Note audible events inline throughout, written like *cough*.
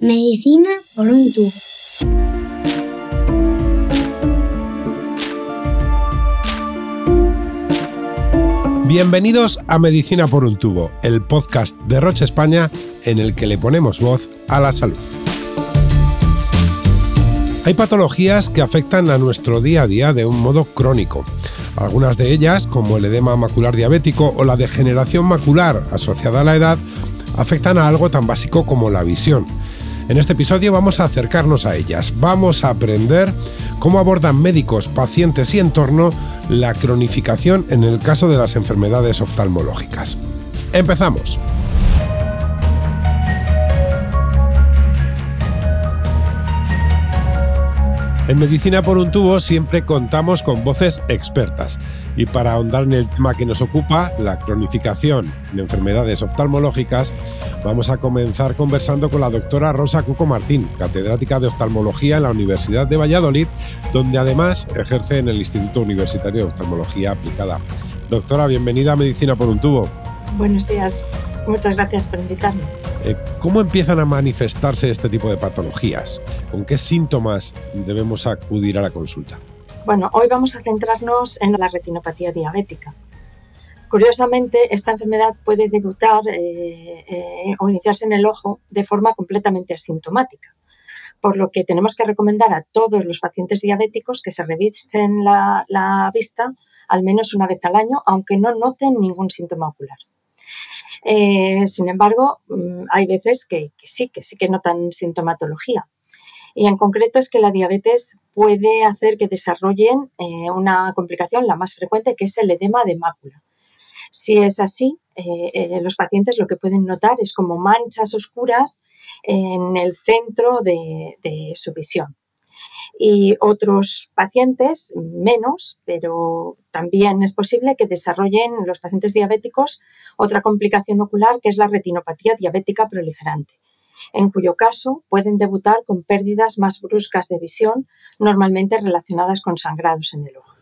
Medicina por un tubo. Bienvenidos a Medicina por un tubo, el podcast de Roche España en el que le ponemos voz a la salud. Hay patologías que afectan a nuestro día a día de un modo crónico. Algunas de ellas, como el edema macular diabético o la degeneración macular asociada a la edad, afectan a algo tan básico como la visión. En este episodio vamos a acercarnos a ellas, vamos a aprender cómo abordan médicos, pacientes y entorno la cronificación en el caso de las enfermedades oftalmológicas. Empezamos. En Medicina por un tubo siempre contamos con voces expertas y para ahondar en el tema que nos ocupa, la cronificación en enfermedades oftalmológicas, vamos a comenzar conversando con la doctora Rosa Cuco Martín, catedrática de oftalmología en la Universidad de Valladolid, donde además ejerce en el Instituto Universitario de Oftalmología Aplicada. Doctora, bienvenida a Medicina por un tubo. Buenos días, muchas gracias por invitarme. Eh, ¿Cómo empiezan a manifestarse este tipo de patologías? ¿Con qué síntomas debemos acudir a la consulta? Bueno, hoy vamos a centrarnos en la retinopatía diabética. Curiosamente, esta enfermedad puede debutar eh, eh, o iniciarse en el ojo de forma completamente asintomática, por lo que tenemos que recomendar a todos los pacientes diabéticos que se revisen la vista al menos una vez al año, aunque no noten ningún síntoma ocular. Eh, sin embargo, mm, hay veces que, sí, que sí que notan sintomatología. Y en concreto es que la diabetes puede hacer que desarrollen eh, una complicación, la más frecuente, que es el edema de mácula. Si es así, eh, los pacientes lo que pueden notar es como manchas oscuras en el centro de su visión y otros pacientes menos, pero también es posible que desarrollen los pacientes diabéticos otra complicación ocular que es la retinopatía diabética proliferante, en cuyo caso pueden debutar con pérdidas más bruscas de visión, normalmente relacionadas con sangrados en el ojo.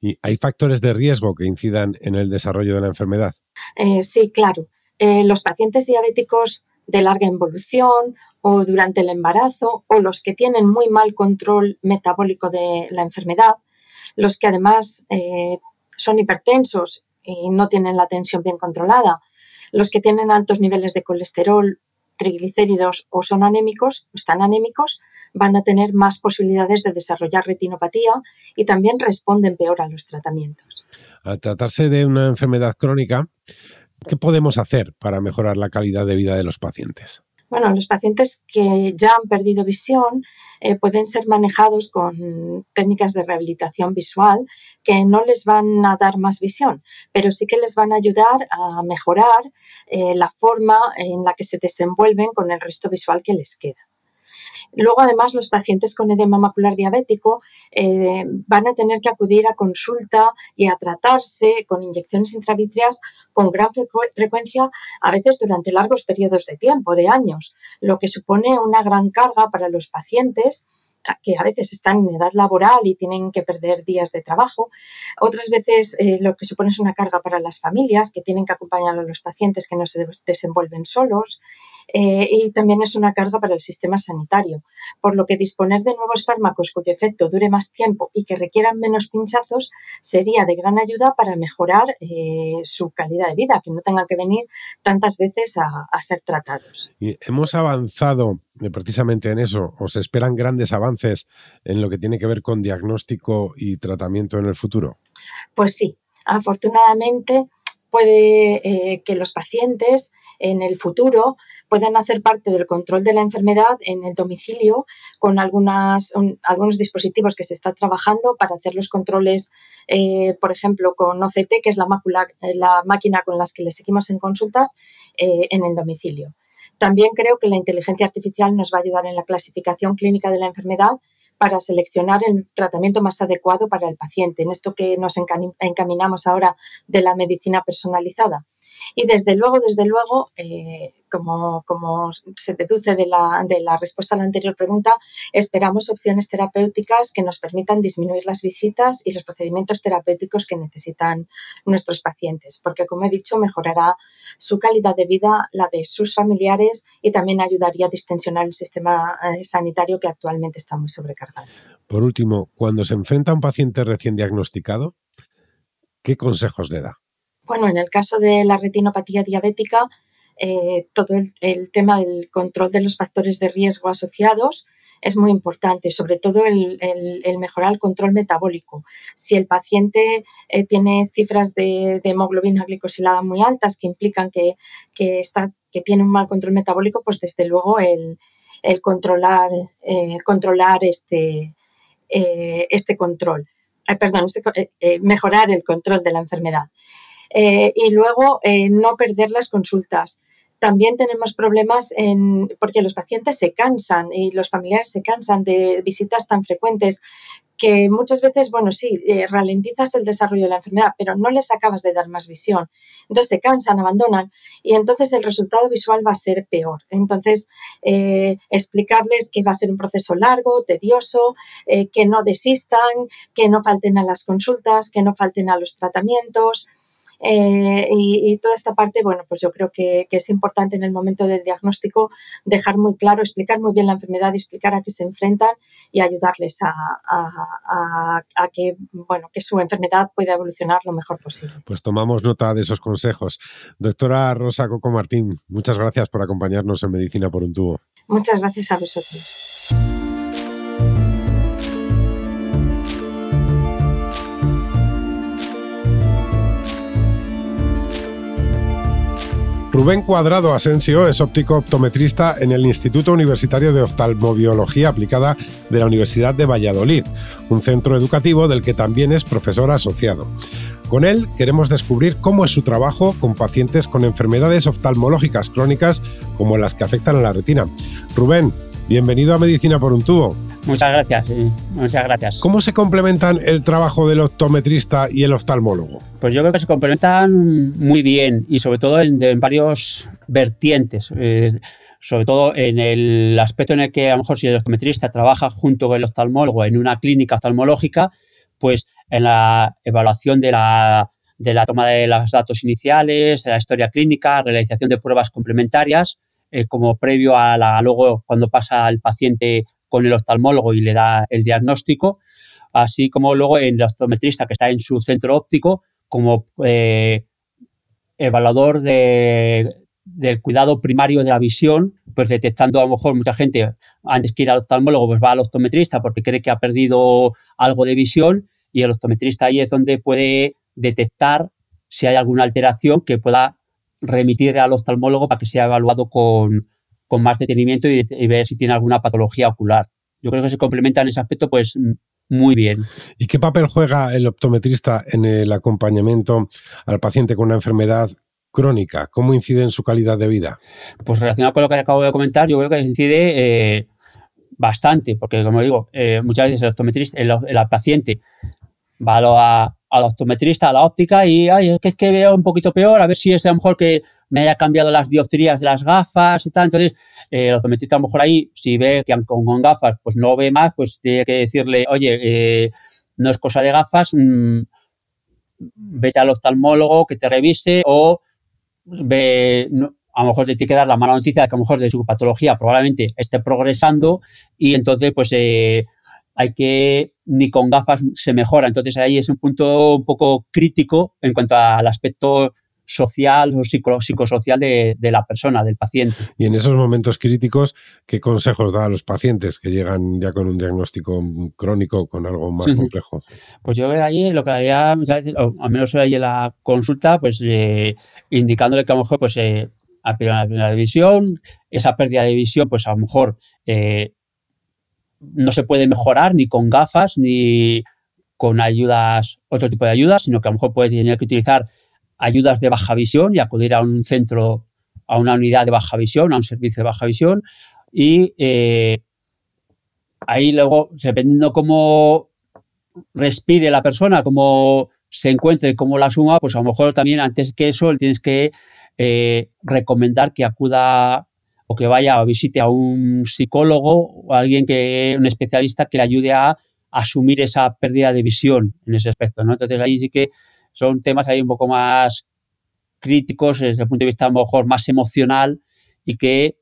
¿Y hay factores de riesgo que incidan en el desarrollo de la enfermedad? Eh, sí, claro. Eh, los pacientes diabéticos de larga involución o durante el embarazo o los que tienen muy mal control metabólico de la enfermedad, los que además eh, son hipertensos y no tienen la tensión bien controlada, los que tienen altos niveles de colesterol, triglicéridos o son anémicos, están anémicos, van a tener más posibilidades de desarrollar retinopatía y también responden peor a los tratamientos. Al tratarse de una enfermedad crónica, ¿qué podemos hacer para mejorar la calidad de vida de los pacientes? Bueno, los pacientes que ya han perdido visión eh, pueden ser manejados con técnicas de rehabilitación visual que no les van a dar más visión, pero sí que les van a ayudar a mejorar eh, la forma en la que se desenvuelven con el resto visual que les queda. Luego, además, los pacientes con edema macular diabético eh, van a tener que acudir a consulta y a tratarse con inyecciones intravitreas con gran frecuencia, a veces durante largos periodos de tiempo, de años, lo que supone una gran carga para los pacientes que a veces están en edad laboral y tienen que perder días de trabajo. Otras veces eh, lo que supone es una carga para las familias que tienen que acompañar a los pacientes que no se desenvuelven solos. Eh, y también es una carga para el sistema sanitario, por lo que disponer de nuevos fármacos cuyo efecto dure más tiempo y que requieran menos pinchazos sería de gran ayuda para mejorar eh, su calidad de vida, que no tengan que venir tantas veces a, a ser tratados. Y hemos avanzado precisamente en eso, o se esperan grandes avances en lo que tiene que ver con diagnóstico y tratamiento en el futuro. Pues sí, afortunadamente puede eh, que los pacientes en el futuro puedan hacer parte del control de la enfermedad en el domicilio con algunos dispositivos que se está trabajando para hacer los controles, eh, por ejemplo, con OCT, que es eh, la máquina con las que le seguimos en consultas, en el domicilio. También creo que la inteligencia artificial nos va a ayudar en la clasificación clínica de la enfermedad para seleccionar el tratamiento más adecuado para el paciente, en esto que nos encaminamos ahora de la medicina personalizada. Y desde luego, desde luego, eh, como, como, se deduce de la, de la, respuesta a la anterior pregunta, esperamos opciones terapéuticas que nos permitan disminuir las visitas y los procedimientos terapéuticos que necesitan nuestros pacientes, porque como he dicho, mejorará su calidad de vida, la de sus familiares y también ayudaría a distensionar el sistema eh, sanitario que actualmente está muy sobrecargado. Por último, cuando se enfrenta a un paciente recién diagnosticado, ¿qué consejos le da? Bueno, en el caso de la retinopatía diabética, eh, todo el, tema del control de los factores de riesgo asociados es muy importante, sobre todo el, mejorar el control metabólico. Si el paciente eh, tiene cifras de, hemoglobina glicosilada muy altas que implican que, tiene un mal control metabólico, pues desde luego el, controlar, eh, controlar este, este control. perdón, este, mejorar el control de la enfermedad. Y luego no perder las consultas también tenemos problemas en, porque los pacientes se cansan y los familiares se cansan de visitas tan frecuentes que muchas veces, bueno, sí, eh, ralentizas el desarrollo de la enfermedad, pero no les acabas de dar más visión. Entonces se cansan, abandonan y entonces el resultado visual va a ser peor. Entonces, eh, explicarles que va a ser un proceso largo, tedioso, eh, que no desistan, que no falten a las consultas, que no falten a los tratamientos. Eh, y, toda esta parte, bueno, pues yo creo que, es importante en el momento del diagnóstico dejar muy claro, explicar muy bien la enfermedad, explicar a qué se enfrentan y ayudarles a, que, bueno, que su enfermedad pueda evolucionar lo mejor posible. Pues tomamos nota de esos consejos. Doctora Rosa Coco Martín, muchas gracias por acompañarnos en Medicina por un tubo. Muchas gracias a vosotros. Rubén Cuadrado Asensio es óptico optometrista en el Instituto Universitario de Oftalmobiología Aplicada de la Universidad de Valladolid, un centro educativo del que también es profesor asociado. Con él queremos descubrir cómo es su trabajo con pacientes con enfermedades oftalmológicas crónicas como las que afectan a la retina. Rubén, bienvenido a Medicina por un tubo. Muchas gracias, muchas gracias. ¿Cómo se complementan el trabajo del optometrista y el oftalmólogo? Pues yo creo que se complementan muy bien y sobre todo en, varios vertientes. Eh, sobre todo en el aspecto en el que a lo mejor si el optometrista trabaja junto con el oftalmólogo en una clínica oftalmológica, pues en la evaluación de la, de la toma de los datos iniciales, de la historia clínica, realización de pruebas complementarias, eh, como previo a la, luego cuando pasa el paciente con el oftalmólogo y le da el diagnóstico, así como luego el optometrista que está en su centro óptico como eh, evaluador de, del cuidado primario de la visión, pues detectando a lo mejor mucha gente antes que ir al oftalmólogo, pues va al optometrista porque cree que ha perdido algo de visión y el optometrista ahí es donde puede detectar si hay alguna alteración que pueda remitir al oftalmólogo para que sea evaluado con, más detenimiento y, ver si tiene alguna patología ocular. Yo creo que se complementa en ese aspecto pues muy bien. ¿Y qué papel juega el optometrista en el acompañamiento al paciente con una enfermedad crónica? ¿Cómo incide en su calidad de vida? Pues relacionado con lo que acabo de comentar, yo creo que incide eh, bastante, porque como digo, eh, muchas veces el optometrista, el, paciente va a, al optometrista, a la óptica y, ay, es que, es que veo un poquito peor, a ver si es a lo mejor que me haya cambiado las dioptrías de las gafas y tal. Entonces, eh, el optometrista a lo mejor ahí, si ve que con, gafas pues no ve más, pues tiene que decirle, oye, eh, no es cosa de gafas, mm, vete al oftalmólogo que te revise o ve, a lo mejor te tiene que dar la mala noticia de que a lo mejor de su patología probablemente esté progresando y entonces pues eh, hay que ni con gafas se mejora. Entonces ahí es un punto un poco crítico en cuanto al aspecto social o psicosocial de, la persona, del paciente. Y en esos momentos críticos, ¿qué consejos da a los pacientes que llegan ya con un diagnóstico crónico, con algo más complejo? Pues yo ahí lo que haría, al menos ahí en la consulta, pues eh, indicándole que a lo mejor pues eh, a la visión, esa pérdida de visión, pues a lo mejor eh, no se puede mejorar ni con gafas ni con ayudas, otro tipo de ayudas, sino que a lo mejor puede tener que utilizar ayudas de baja visión y acudir a un centro, a una unidad de baja visión, a un servicio de baja visión. Y eh, ahí luego, dependiendo cómo respire la persona, cómo se encuentre como la suma, pues a lo mejor también antes que eso tienes que eh, recomendar que acuda o que vaya o visite a un psicólogo o alguien que, un especialista que le ayude a asumir esa pérdida de visión en ese aspecto, ¿no? Entonces ahí sí que son temas ahí un poco más críticos desde el punto de vista a lo mejor más emocional y que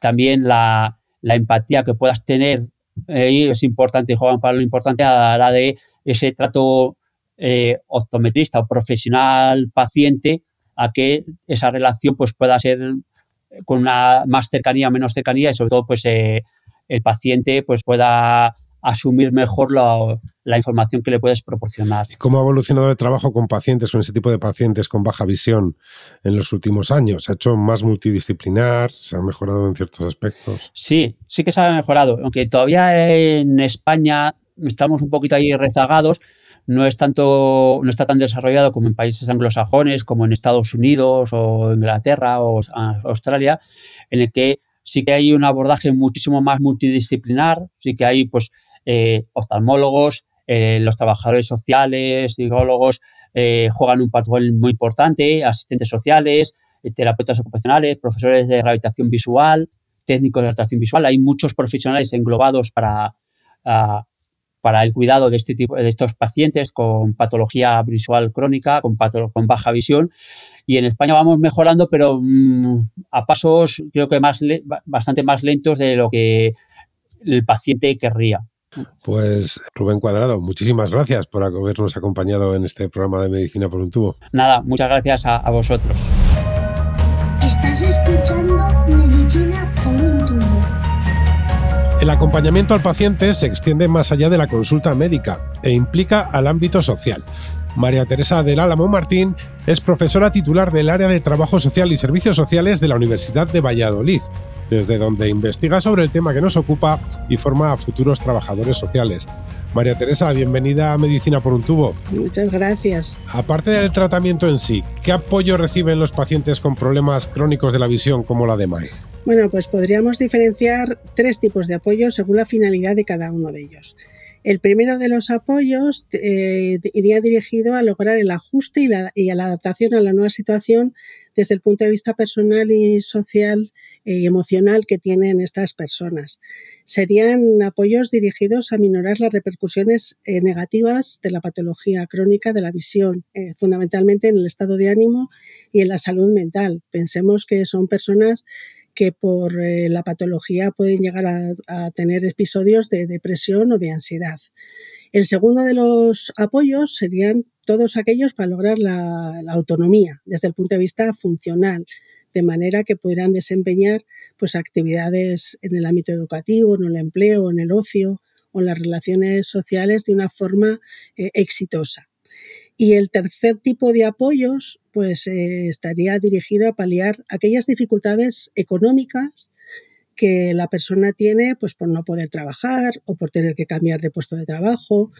también la, empatía que puedas tener es importante, juegan para lo importante a la de ese trato eh, optometrista o profesional paciente a que esa relación pues pueda ser con una más cercanía menos cercanía y sobre todo pues eh, el paciente pues pueda asumir mejor la, información que le puedes proporcionar. ¿Y cómo ha evolucionado el trabajo con pacientes, con ese tipo de pacientes con baja visión en los últimos años? ¿Se ha hecho más multidisciplinar? ¿Se ha mejorado en ciertos aspectos? Sí, sí que se ha mejorado, aunque todavía en España estamos un poquito ahí rezagados, no es tanto, no está tan desarrollado como en países anglosajones, como en Estados Unidos o Inglaterra o Australia, en el que sí que hay un abordaje muchísimo más multidisciplinar, sí que hay pues eh, oftalmólogos, eh, los trabajadores sociales, psicólogos, eh, juegan un papel muy importante, asistentes sociales, terapeutas ocupacionales, profesores de rehabilitación visual, técnicos de rehabilitación visual. Hay muchos profesionales englobados para, ah, para el cuidado de este tipo de estos pacientes con patología visual crónica, con, baja visión. Y en España vamos mejorando, pero mm, a pasos creo que más bastante más lentos de lo que el paciente querría. Pues Rubén Cuadrado, muchísimas gracias por habernos acompañado en este programa de Medicina por un tubo. Nada, muchas gracias a, a vosotros. Estás escuchando Medicina por un tubo. El acompañamiento al paciente se extiende más allá de la consulta médica e implica al ámbito social. María Teresa del Álamo Martín es profesora titular del área de Trabajo Social y Servicios Sociales de la Universidad de Valladolid, desde donde investiga sobre el tema que nos ocupa y forma a futuros trabajadores sociales. María Teresa, bienvenida a Medicina por un tubo. Muchas gracias. Aparte del tratamiento en sí, ¿qué apoyo reciben los pacientes con problemas crónicos de la visión como la de MAE? Bueno, pues podríamos diferenciar tres tipos de apoyo según la finalidad de cada uno de ellos. El primero de los apoyos eh, iría dirigido a lograr el ajuste y, la, la, adaptación a la nueva situación desde el punto de vista personal y social y emocional que tienen estas personas. Serían apoyos dirigidos a minorar las repercusiones eh, negativas de la patología crónica de la visión, eh, fundamentalmente en el estado de ánimo y en la salud mental. Pensemos que son personas que por eh, la patología pueden llegar a, tener episodios de depresión o de ansiedad. El segundo de los apoyos serían todos aquellos para lograr la, autonomía desde el punto de vista funcional, de manera que pudieran desempeñar pues, actividades en el ámbito educativo, en el empleo, en el ocio o en las relaciones sociales de una forma eh, exitosa. Y el tercer tipo de apoyos, pues eh, estaría dirigido a paliar aquellas dificultades económicas que la persona tiene pues por no poder trabajar o por tener que cambiar de puesto de trabajo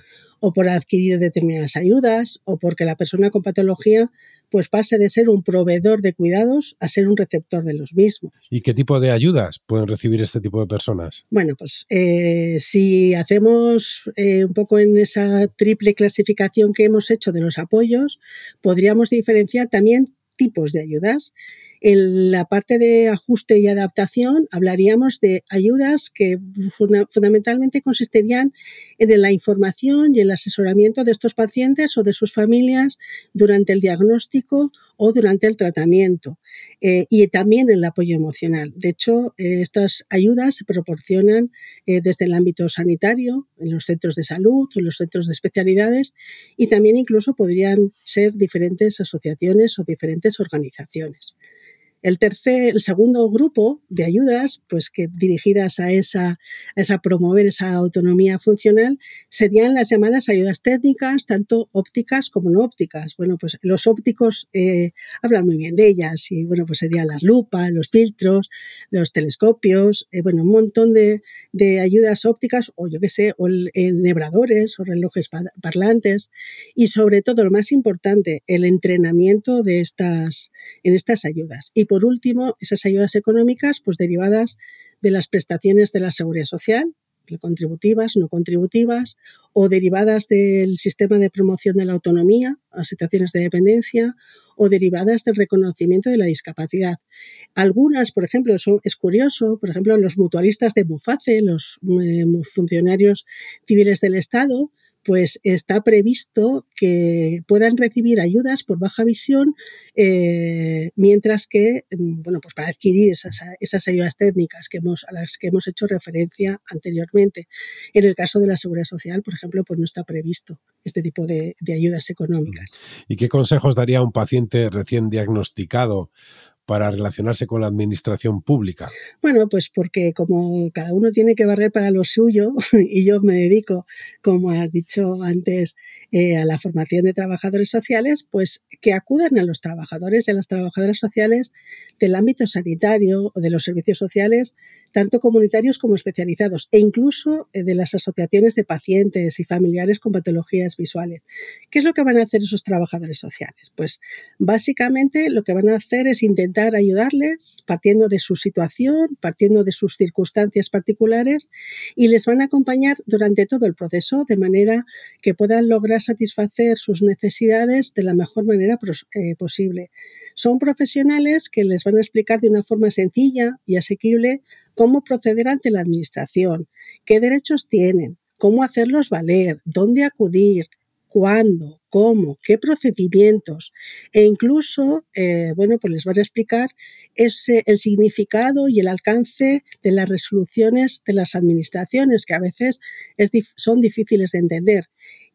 o por adquirir determinadas ayudas o porque la persona con patología pues pase de ser un proveedor de cuidados a ser un receptor de los mismos. ¿Y qué tipo de ayudas pueden recibir este tipo de personas? Bueno, pues eh, si hacemos eh, un poco en esa triple clasificación que hemos hecho de los apoyos, podríamos diferenciar también tipos de ayudas. En la parte de ajuste y adaptación hablaríamos de ayudas que fundamentalmente consistirían en la información y el asesoramiento de estos pacientes o de sus familias durante el diagnóstico o durante el tratamiento eh, y también el apoyo emocional. De hecho, eh, estas ayudas se proporcionan eh, desde el ámbito sanitario, en los centros de salud, en los centros de especialidades y también incluso podrían ser diferentes asociaciones o diferentes organizaciones. El tercer, el segundo grupo de ayudas, pues que dirigidas a esa, a promover esa autonomía funcional, serían las llamadas ayudas técnicas, tanto ópticas como no ópticas. Bueno, pues los ópticos eh, hablan muy bien de ellas y bueno, pues serían las lupas, los filtros, los telescopios, eh, bueno, un montón de, ayudas ópticas o yo qué sé, o nebradores o relojes parlantes y sobre todo lo más importante, el entrenamiento de estas, en estas ayudas. Por último, esas ayudas económicas, pues derivadas de las prestaciones de la seguridad social, contributivas, no contributivas, o derivadas del sistema de promoción de la autonomía a situaciones de dependencia, o derivadas del reconocimiento de la discapacidad. Algunas, por ejemplo, es curioso, por ejemplo, los mutualistas de Buface, los eh, funcionarios civiles del Estado, pues está previsto que puedan recibir ayudas por baja visión, eh, mientras que, mm, bueno, pues para adquirir esas, esas ayudas técnicas que hemos, a las que hemos hecho referencia anteriormente. En el caso de la seguridad social, por ejemplo, pues no está previsto este tipo de, de ayudas económicas. ¿Y qué consejos daría a un paciente recién diagnosticado para relacionarse con la administración pública? Bueno, pues porque como cada uno tiene que barrer para lo suyo *laughs* y yo me dedico, como has dicho antes, eh, a la formación de trabajadores sociales, pues que acudan a los trabajadores y a las trabajadoras sociales del ámbito sanitario o de los servicios sociales, tanto comunitarios como especializados, e incluso eh, de las asociaciones de pacientes y familiares con patologías visuales. ¿Qué es lo que van a hacer esos trabajadores sociales? Pues básicamente lo que van a hacer es intentar ayudarles partiendo de su situación, partiendo de sus circunstancias particulares y les van a acompañar durante todo el proceso de manera que puedan lograr satisfacer sus necesidades de la mejor manera eh, posible. Son profesionales que les van a explicar de una forma sencilla y asequible cómo proceder ante la administración, qué derechos tienen, cómo hacerlos valer, dónde acudir, cuándo, cómo, qué procedimientos e incluso, eh, bueno, pues les van a explicar ese, el significado y el alcance de las resoluciones de las administraciones, que a veces son difíciles de entender.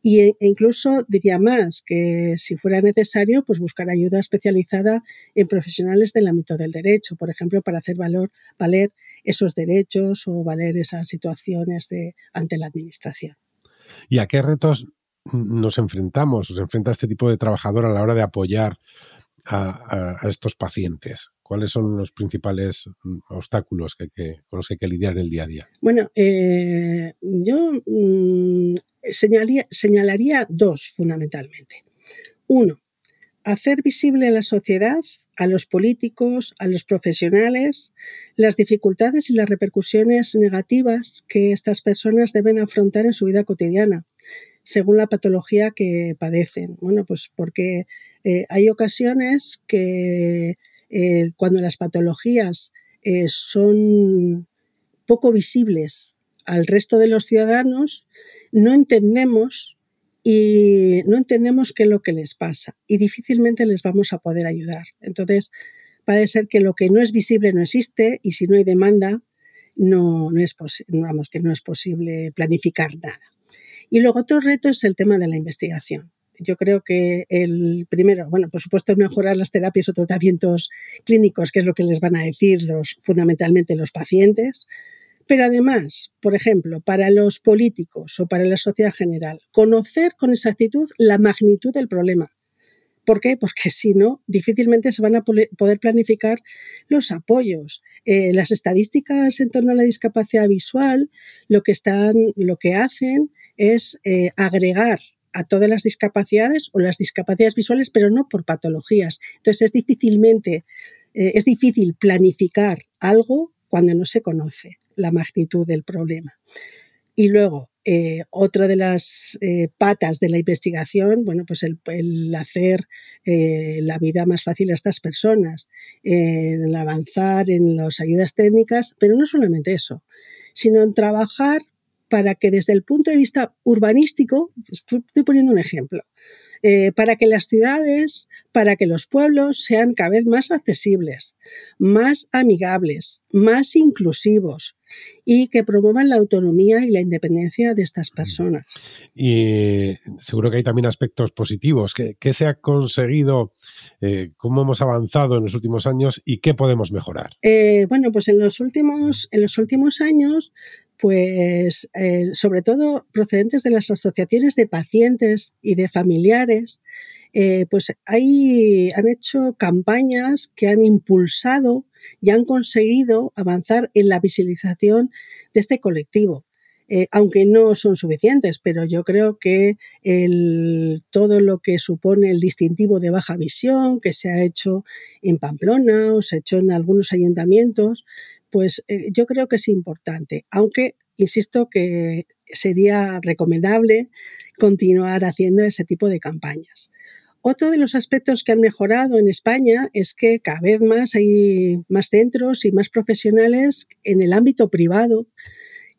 Y, e incluso diría más que si fuera necesario, pues buscar ayuda especializada en profesionales del ámbito del derecho, por ejemplo, para hacer valor, valer esos derechos o valer esas situaciones ante la administración. ¿Y a qué retos nos enfrentamos, nos enfrenta este tipo de trabajador a la hora de apoyar a, estos pacientes? ¿Cuáles son los principales mm, obstáculos que, con los que hay que lidiar en el día a día? Bueno, eh, yo mm, señalaría dos fundamentalmente. Uno, hacer visible a la sociedad, a los políticos, a los profesionales, las dificultades y las repercusiones negativas que estas personas deben afrontar en su vida cotidiana según la patología que padecen. Bueno, pues porque eh, hay ocasiones que eh, cuando las patologías eh, son poco visibles al resto de los ciudadanos, no entendemos y no entendemos qué es lo que les pasa y difícilmente les vamos a poder ayudar. Entonces, parece ser que lo que no es visible no existe y si no hay demanda, no, no es, vamos, que no es posible planificar nada. Y luego otro reto es el tema de la investigación. Yo creo que el primero, bueno, por supuesto, mejorar las terapias o tratamientos clínicos, que es lo que les van a decir los, fundamentalmente los pacientes, pero además, por ejemplo, para los políticos o para la sociedad general, conocer con exactitud la magnitud del problema. ¿Por qué? Porque si no, difícilmente se van a poder planificar los apoyos. Eh, las estadísticas en torno a la discapacidad visual lo que, están, lo que hacen es eh, agregar a todas las discapacidades o las discapacidades visuales, pero no por patologías. Entonces es difícilmente, eh, es difícil planificar algo cuando no se conoce la magnitud del problema. Y luego, eh, otra de las patas de la investigación, bueno, pues el, hacer la vida más fácil a estas personas, el avanzar en las ayudas técnicas, pero no solamente eso, sino en trabajar para que desde el punto de vista urbanístico, estoy poniendo un ejemplo, eh, para que las ciudades, para que los pueblos sean cada vez más accesibles, más amigables, más inclusivos y que promuevan la autonomía y la independencia de estas personas. Y seguro que hay también aspectos positivos. ¿Qué, se ha conseguido? Eh, ¿Cómo hemos avanzado en los últimos años y qué podemos mejorar? Eh, bueno, pues en los últimos, en los últimos años pues eh, sobre todo procedentes de las asociaciones de pacientes y de familiares, eh, pues ahí han hecho campañas que han impulsado y han conseguido avanzar en la visibilización de este colectivo. Eh, aunque no son suficientes, pero yo creo que todo lo que supone el distintivo de baja visión que se ha hecho en Pamplona o se ha hecho en algunos ayuntamientos, pues eh, yo creo que es importante, aunque insisto que sería recomendable continuar haciendo ese tipo de campañas. Otro de los aspectos que han mejorado en España es que cada vez más hay más centros y más profesionales en el ámbito privado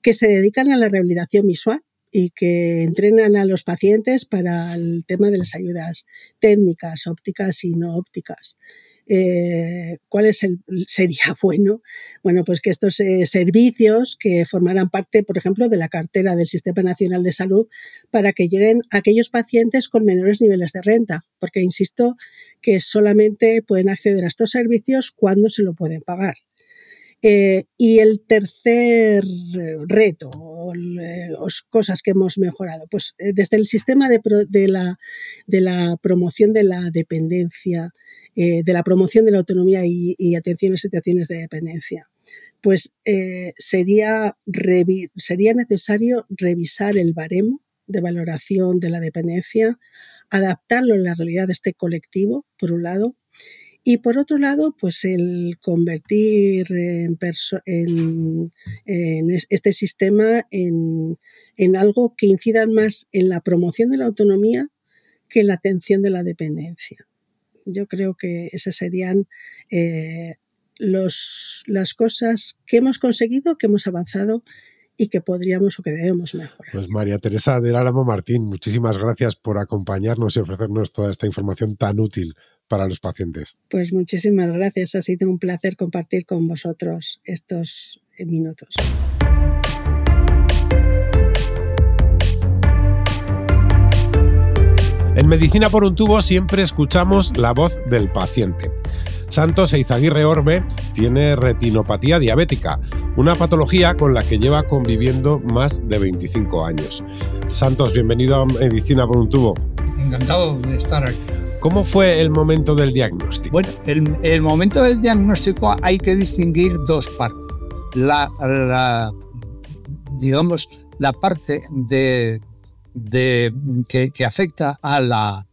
que se dedican a la rehabilitación visual y que entrenan a los pacientes para el tema de las ayudas técnicas, ópticas y no ópticas. Eh, ¿cuál es el, sería *laughs* bueno? Bueno, pues que estos eh, servicios que formarán parte, por ejemplo, de la cartera del Sistema Nacional de Salud para que lleguen a aquellos pacientes con menores niveles de renta, porque insisto que solamente pueden acceder a estos servicios cuando se lo pueden pagar. Eh, y el tercer reto o, cosas que hemos mejorado, pues desde el sistema de, la, de la promoción de la dependencia, eh, de la promoción de la autonomía y, atención a situaciones de dependencia. Pues eh, sería, sería necesario revisar el baremo de valoración de la dependencia, adaptarlo a la realidad de este colectivo, por un lado, y por otro lado, pues el convertir este sistema en, en, algo que incida más en la promoción de la autonomía que en la atención de la dependencia. Yo creo que esas serían eh, los, las cosas que hemos conseguido, que hemos avanzado y que podríamos o que debemos mejorar. Pues María Teresa del Álamo Martín, muchísimas gracias por acompañarnos y ofrecernos toda esta información tan útil para los pacientes. Pues muchísimas gracias, ha sido un placer compartir con vosotros estos minutos. En Medicina por un tubo siempre escuchamos la voz del paciente. Santos Eizaguirre Orbe tiene retinopatía diabética, una patología con la que lleva conviviendo más de 25 años. Santos, bienvenido a Medicina por un tubo. Encantado de estar aquí. ¿Cómo fue el momento del diagnóstico? Bueno, el, el momento del diagnóstico hay que distinguir dos partes. La, la digamos, la parte de de, que, afecta a la,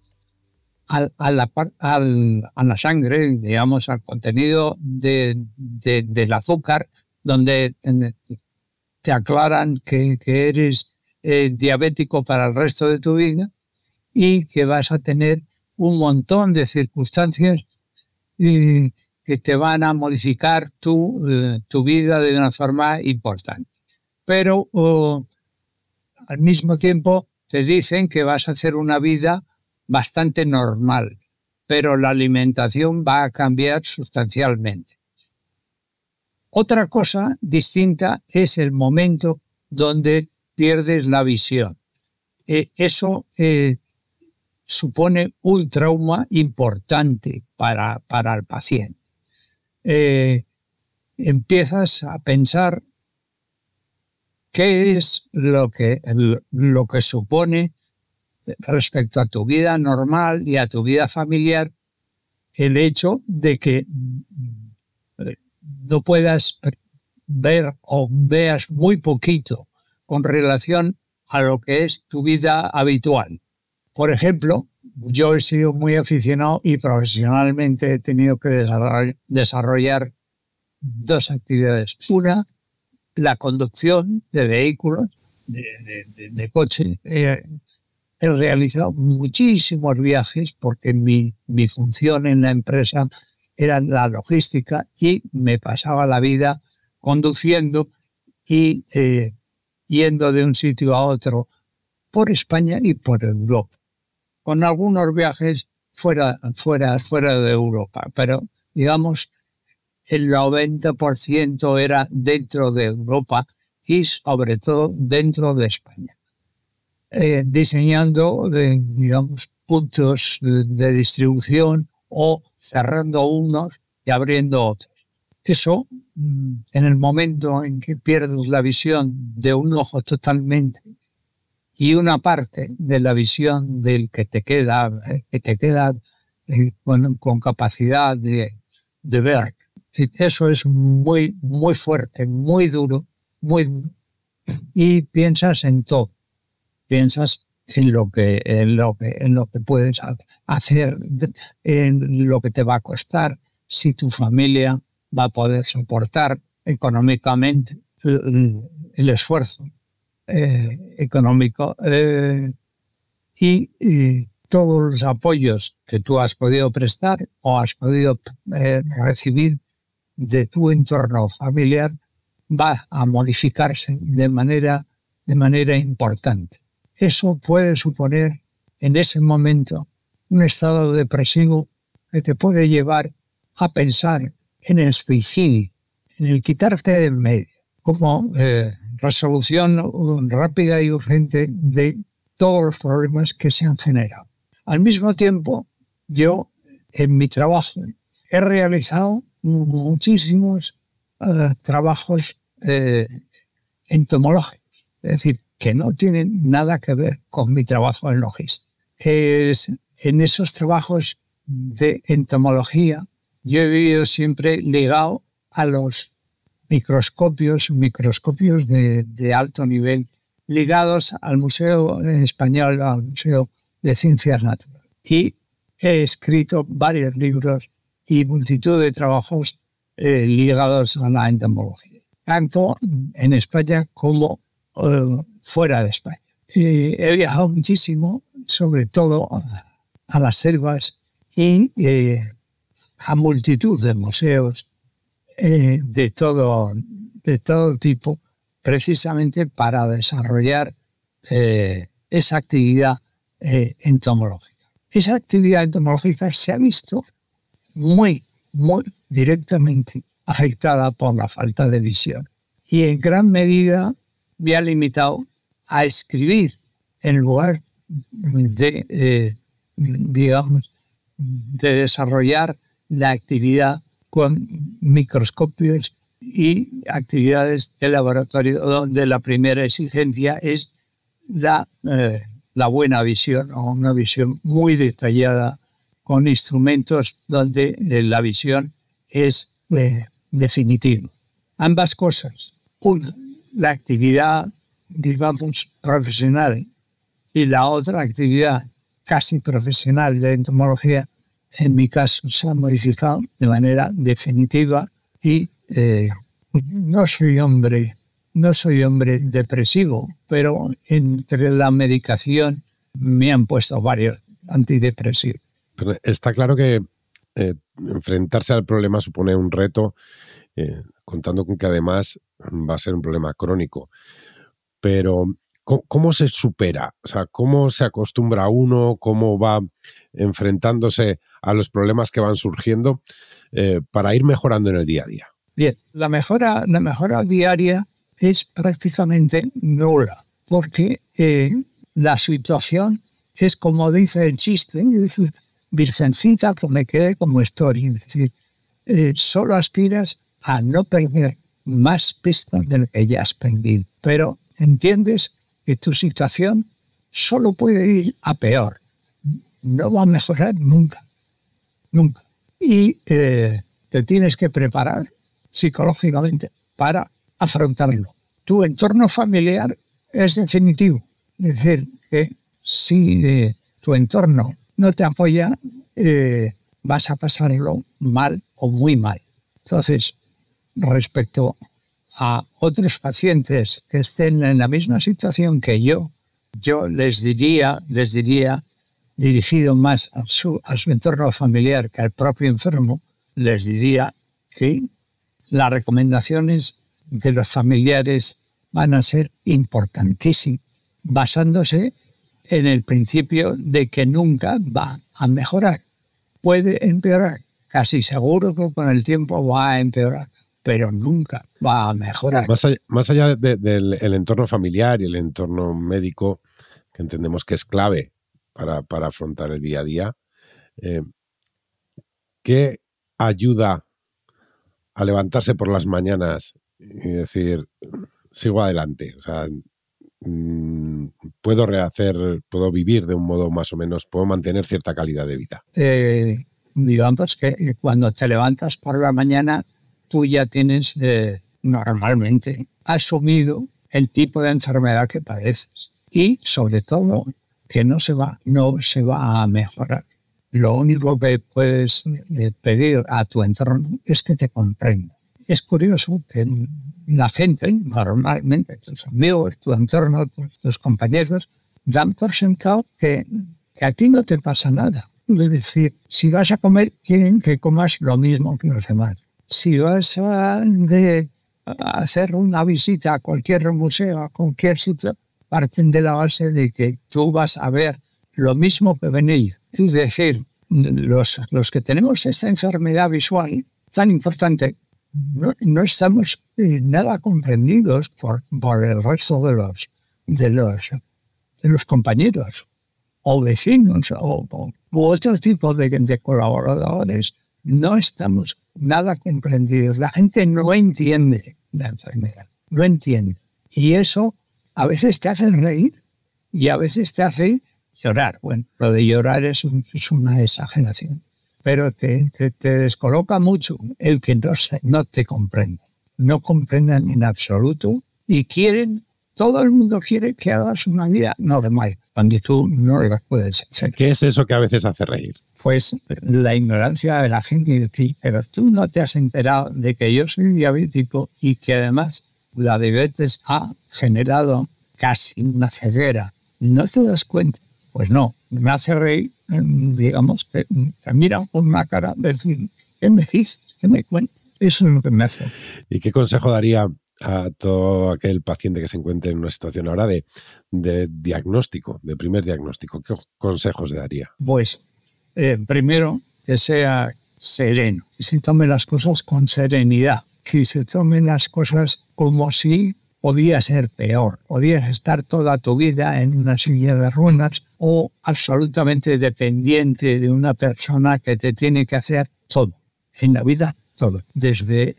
a, la, a la sangre, digamos, al contenido de, del azúcar, donde te aclaran que, eres eh, diabético para el resto de tu vida y que vas a tener un montón de circunstancias que te van a modificar tu, eh, tu vida de una forma importante. Pero oh, al mismo tiempo te dicen que vas a hacer una vida bastante normal, pero la alimentación va a cambiar sustancialmente. Otra cosa distinta es el momento donde pierdes la visión. Eh, eso eh, supone un trauma importante para, para el paciente. Eh, empiezas a pensar ¿Qué es lo que, lo que supone respecto a tu vida normal y a tu vida familiar el hecho de que no puedas ver o veas muy poquito con relación a lo que es tu vida habitual. Por ejemplo, yo he sido muy aficionado y profesionalmente he tenido que desarrollar dos actividades. Una, la conducción de vehículos, de, coche. he realizado muchísimos viajes porque mi, función en la empresa era la logística y me pasaba la vida conduciendo y eh, yendo de un sitio a otro por España y por Europa, con algunos viajes fuera, fuera, fuera de Europa, pero digamos el 90% era dentro de Europa y sobre todo dentro de España. Eh, diseñando, digamos, puntos de, distribución o cerrando unos y abriendo otros. Eso, mm, en el momento en que pierdes la visión de un ojo totalmente y una parte de la visión del que te queda, eh, que te queda eh, con, capacidad de ver eso es muy, muy fuerte, muy duro, muy. Y piensas en todo. Piensas en lo que, en lo que, en lo que puedes hacer, en lo que te va a costar, si tu familia va a poder soportar económicamente el, esfuerzo eh, económico eh, y, todos los apoyos que tú has podido prestar o has podido recibir de tu entorno familiar va a modificarse de manera, de manera importante. Eso puede suponer en ese momento un estado depresivo que te puede llevar a pensar en el suicidio, en el quitarte de en medio, como eh, resolución rápida y urgente de todos los problemas que se han generado. Al mismo tiempo, yo en mi trabajo he realizado muchísimos eh, trabajos eh, entomológicos, es decir, que no tienen nada que ver con mi trabajo en logística. Es, en esos trabajos de entomología, yo he vivido siempre ligado a los microscopios, microscopios de, de alto nivel, ligados al Museo Español, al Museo de Ciencias Naturales. Y he escrito varios libros y multitud de trabajos eh, ligados a la entomología, tanto en España como eh, fuera de España. he viajado muchísimo, sobre todo a, las selvas y eh, a multitud de museos de, todo, de todo tipo, precisamente para desarrollar esa actividad entomológica. Esa actividad entomológica se ha visto muy, muy directamente afectada por la falta de visión. Y en gran medida me ha limitado a escribir en lugar de, eh, digamos, de desarrollar la actividad con microscopios y actividades de laboratorio donde la primera exigencia es la, eh, la buena visión o una visión muy detallada con instrumentos donde eh, la visión es eh, definitiva. Ambas cosas, una, la actividad, digamos, profesional y la otra actividad casi profesional de entomología, en mi caso se ha modificado de manera definitiva y eh, no soy hombre, no soy hombre depresivo, pero entre la medicación me han puesto varios antidepresivos está claro que eh, enfrentarse al problema supone un reto, eh, contando con que además va a ser un problema crónico. Pero, ¿cómo, se supera? O sea, ¿cómo se acostumbra uno? ¿Cómo va enfrentándose a los problemas que van surgiendo eh, para ir mejorando en el día a día? Bien, la mejora, la mejora diaria es prácticamente nula, porque la situación es como dice el chiste, *laughs* virgencita que me quede como estoy. Es decir, eh, solo aspiras a no perder más pistas de lo que ya has perdido. Pero entiendes que tu situación solo puede ir a peor. No va a mejorar nunca. Nunca. Y eh, te tienes que preparar psicológicamente para afrontarlo. Tu entorno familiar es definitivo. Es decir, que si eh, tu entorno no te apoya, eh, vas a pasarlo mal o muy mal. Entonces, respecto a otros pacientes que estén en la misma situación que yo, yo les diría, les diría, dirigido más a su, a su entorno familiar que al propio enfermo, les diría que las recomendaciones de los familiares van a ser importantísimas, basándose en el principio de que nunca va a mejorar. Puede empeorar, casi seguro que con el tiempo va a empeorar, pero nunca va a mejorar. Más allá, del entorno familiar y el entorno médico, que entendemos que es clave para, afrontar el día a día, eh, ¿qué ayuda a levantarse por las mañanas y decir, sigo adelante? O sea, Mm, puedo rehacer, puedo vivir de un modo más o menos, puedo mantener cierta calidad de vida? Eh, digamos que cuando te levantas por la mañana, tú ya tienes eh, normalmente asumido el tipo de enfermedad que padeces y sobre todo que no se va, no se va a mejorar. Lo único que puedes eh, pedir a tu entorno es que te comprenda es curioso que la gente, normalmente tus amigos, tu entorno, tus, compañeros, dan por sentado que, que, a ti no te pasa nada. Es decir, si vas a comer, quieren que comas lo mismo que los demás. Si vas a, de, a hacer una visita a cualquier museo, a cualquier sitio, parten de la base de que tú vas a ver lo mismo que ven ellos. Es decir, los, los que tenemos esta enfermedad visual tan importante, no, no estamos eh, nada comprendidos por, por, el resto de los, de los, de los compañeros o vecinos o, o otro tipo de, de colaboradores. No estamos nada comprendidos. La gente no entiende la enfermedad, no entiende. Y eso a veces te hace reír y a veces te hace llorar. Bueno, lo de llorar es, es una exageración, pero te, te, descoloca mucho el que no, no te comprenda. No comprendan en absoluto y quieren, todo el mundo quiere que hagas una vida normal, cuando tú no lo puedes hacer. ¿Qué es eso que a veces hace reír? Pues la ignorancia de la gente ti. pero tú no te has enterado de que yo soy diabético y que además la diabetes ha generado casi una ceguera. ¿No te das cuenta? Pues no, me hace reír, em, digamos, que te mira con una cara de decir, ¿qué me dices? ¿Qué me cuentas? Eso es lo que me hace. ¿Y qué consejo daría a todo aquel paciente que se encuentre en una situación ahora de, de diagnóstico, de primer diagnóstico? ¿Qué consejos le daría? Pues, eh, primero, que sea sereno, que se tome las cosas con serenidad, que se tomen las cosas como si podía ser peor. Podías estar toda tu vida en una silla de ruedas o absolutamente dependiente de una persona que te tiene que hacer todo. En la vida, todo. Desde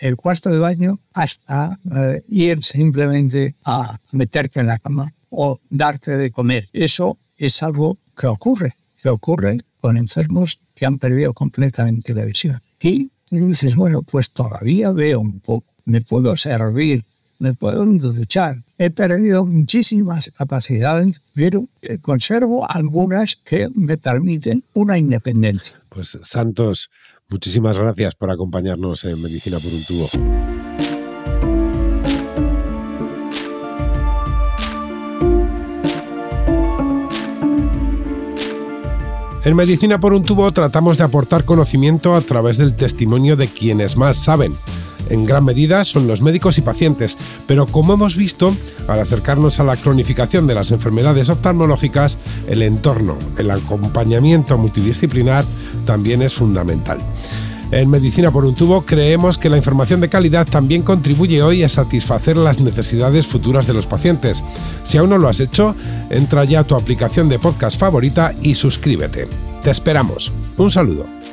el, cuarto de baño hasta eh, ir simplemente a meterte en la cama o darte de comer. Eso es algo que ocurre, que ocurre con enfermos que han perdido completamente la visión. Y dices, bueno, pues todavía veo un poco, me puedo servir me puedo duchar. He perdido muchísimas capacidades, pero conservo algunas que me permiten una independencia. Pues Santos, muchísimas gracias por acompañarnos en Medicina por un tubo. En Medicina por un tubo tratamos de aportar conocimiento a través del testimonio de quienes más saben en gran medida son los médicos y pacientes, pero como hemos visto, al acercarnos a la cronificación de las enfermedades oftalmológicas, el entorno, el acompañamiento multidisciplinar también es fundamental. En Medicina por un tubo creemos que la información de calidad también contribuye hoy a satisfacer las necesidades futuras de los pacientes. Si aún no lo has hecho, entra ya a tu aplicación de podcast favorita y suscríbete. Te esperamos. Un saludo.